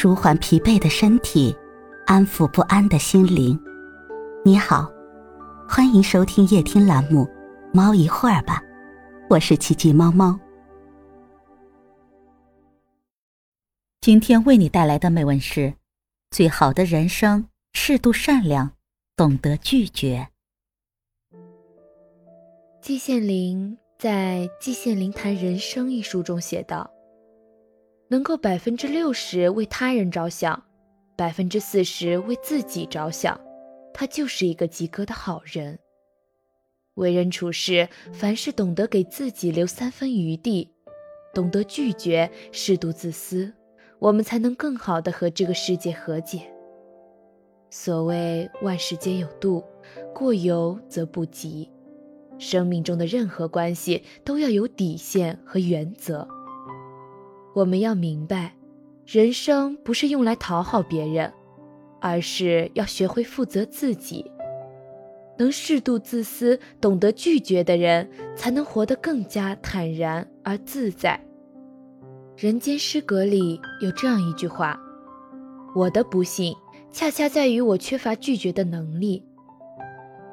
舒缓疲惫的身体，安抚不安的心灵。你好，欢迎收听夜听栏目《猫一会儿吧》，我是奇迹猫猫。今天为你带来的美文是：最好的人生，适度善良，懂得拒绝。季羡林在《季羡林谈人生》一书中写道。能够百分之六十为他人着想，百分之四十为自己着想，他就是一个及格的好人。为人处事，凡事懂得给自己留三分余地，懂得拒绝，适度自私，我们才能更好的和这个世界和解。所谓万事皆有度，过犹则不及。生命中的任何关系都要有底线和原则。我们要明白，人生不是用来讨好别人，而是要学会负责自己。能适度自私、懂得拒绝的人，才能活得更加坦然而自在。人间失格里有这样一句话：“我的不幸，恰恰在于我缺乏拒绝的能力。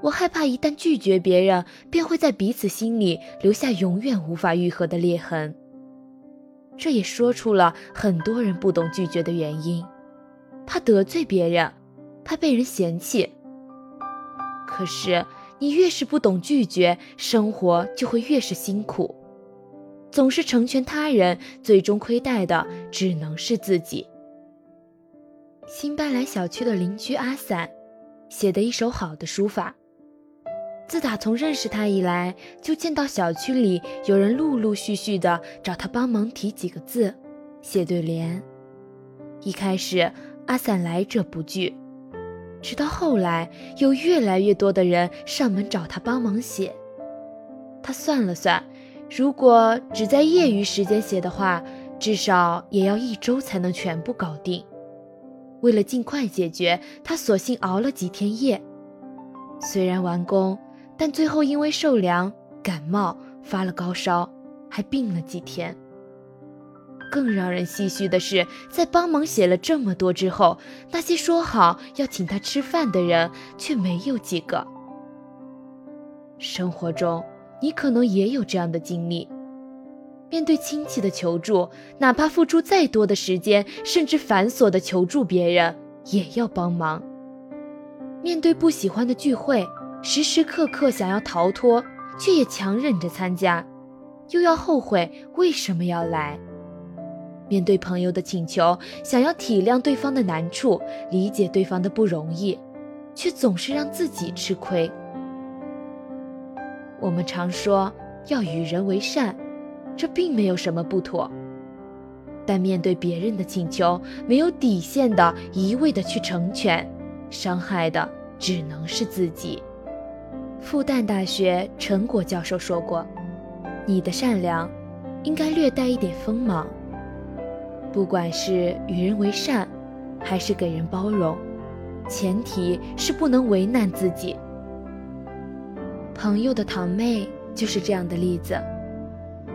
我害怕一旦拒绝别人，便会在彼此心里留下永远无法愈合的裂痕。”这也说出了很多人不懂拒绝的原因，怕得罪别人，怕被人嫌弃。可是你越是不懂拒绝，生活就会越是辛苦。总是成全他人，最终亏待的只能是自己。新搬来小区的邻居阿伞，写的一手好的书法。自打从认识他以来，就见到小区里有人陆陆续续的找他帮忙提几个字、写对联。一开始阿伞来者不拒，直到后来有越来越多的人上门找他帮忙写。他算了算，如果只在业余时间写的话，至少也要一周才能全部搞定。为了尽快解决，他索性熬了几天夜。虽然完工。但最后因为受凉感冒发了高烧，还病了几天。更让人唏嘘的是，在帮忙写了这么多之后，那些说好要请他吃饭的人却没有几个。生活中，你可能也有这样的经历：面对亲戚的求助，哪怕付出再多的时间，甚至繁琐的求助别人，也要帮忙；面对不喜欢的聚会。时时刻刻想要逃脱，却也强忍着参加，又要后悔为什么要来。面对朋友的请求，想要体谅对方的难处，理解对方的不容易，却总是让自己吃亏。我们常说要与人为善，这并没有什么不妥，但面对别人的请求，没有底线的一味的去成全，伤害的只能是自己。复旦大学陈果教授说过：“你的善良，应该略带一点锋芒。不管是与人为善，还是给人包容，前提是不能为难自己。”朋友的堂妹就是这样的例子。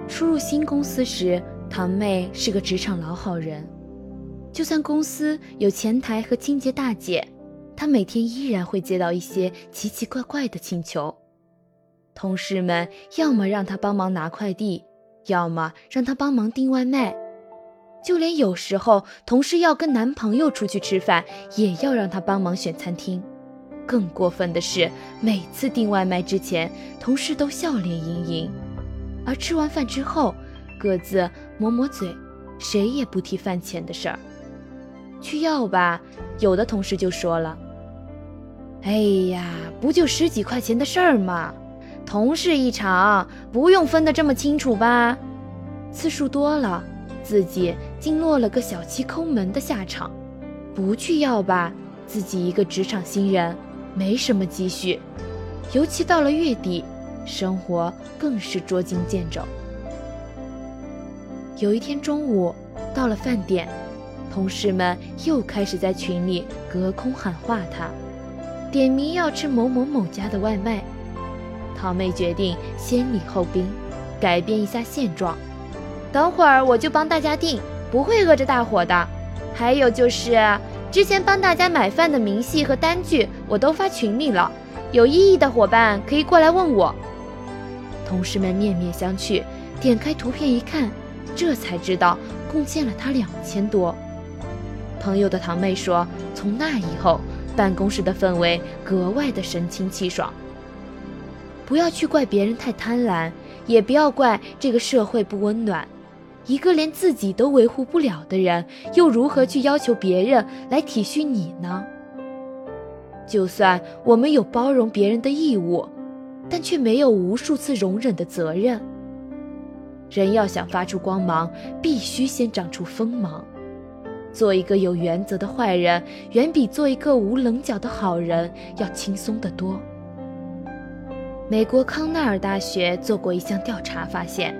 初入新公司时，堂妹是个职场老好人，就算公司有前台和清洁大姐。他每天依然会接到一些奇奇怪怪的请求，同事们要么让他帮忙拿快递，要么让他帮忙订外卖，就连有时候同事要跟男朋友出去吃饭，也要让他帮忙选餐厅。更过分的是，每次订外卖之前，同事都笑脸盈盈，而吃完饭之后，各自抹抹嘴，谁也不提饭钱的事儿。去要吧，有的同事就说了。哎呀，不就十几块钱的事儿吗？同事一场，不用分得这么清楚吧？次数多了，自己竟落了个小气抠门的下场。不去要吧，自己一个职场新人，没什么积蓄，尤其到了月底，生活更是捉襟见肘。有一天中午，到了饭点，同事们又开始在群里隔空喊话他。点名要吃某某某家的外卖，堂妹决定先礼后兵，改变一下现状。等会儿我就帮大家订，不会饿着大伙的。还有就是，之前帮大家买饭的明细和单据我都发群里了，有异议的伙伴可以过来问我。同事们面面相觑，点开图片一看，这才知道贡献了他两千多。朋友的堂妹说，从那以后，办公室的氛围格外的神清气爽。不要去怪别人太贪婪，也不要怪这个社会不温暖。一个连自己都维护不了的人，又如何去要求别人来体恤你呢？就算我们有包容别人的义务，但却没有无数次容忍的责任。人要想发出光芒，必须先长出锋芒。做一个有原则的坏人，远比做一个无棱角的好人要轻松得多。美国康奈尔大学做过一项调查，发现。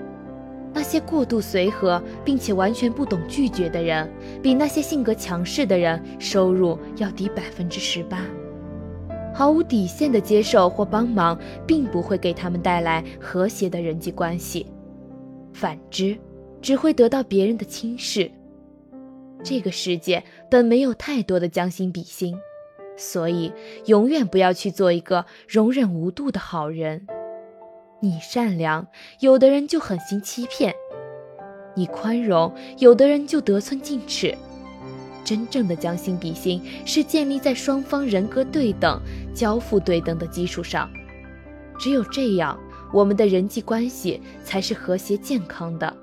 那些过度随和并且完全不懂拒绝的人，比那些性格强势的人收入要低百分之十八。毫无底线的接受或帮忙，并不会给他们带来和谐的人际关系，反之，只会得到别人的轻视。这个世界本没有太多的将心比心，所以永远不要去做一个容忍无度的好人。你善良，有的人就狠心欺骗；你宽容，有的人就得寸进尺。真正的将心比心，是建立在双方人格对等、交付对等的基础上。只有这样，我们的人际关系才是和谐健康的。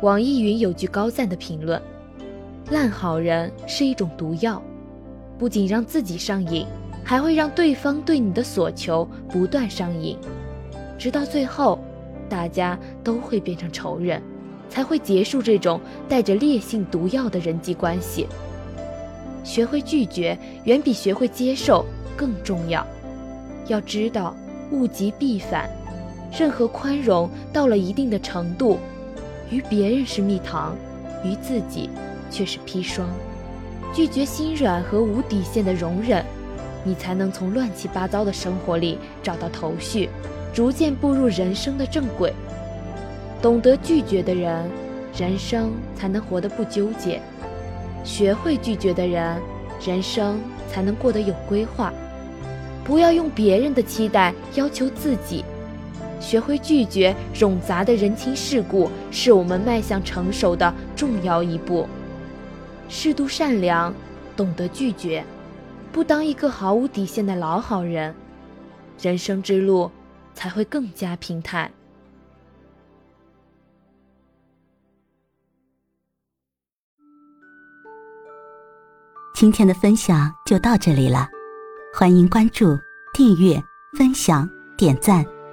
网易云有句高赞的评论：“烂好人是一种毒药，不仅让自己上瘾，还会让对方对你的所求不断上瘾。”直到最后，大家都会变成仇人，才会结束这种带着烈性毒药的人际关系。学会拒绝远比学会接受更重要。要知道，物极必反，任何宽容到了一定的程度，于别人是蜜糖，于自己却是砒霜。拒绝心软和无底线的容忍，你才能从乱七八糟的生活里找到头绪。逐渐步入人生的正轨，懂得拒绝的人，人生才能活得不纠结；学会拒绝的人，人生才能过得有规划。不要用别人的期待要求自己，学会拒绝冗杂的人情世故，是我们迈向成熟的重要一步。适度善良，懂得拒绝，不当一个毫无底线的老好人，人生之路。才会更加平坦。今天的分享就到这里了，欢迎关注、订阅、分享、点赞，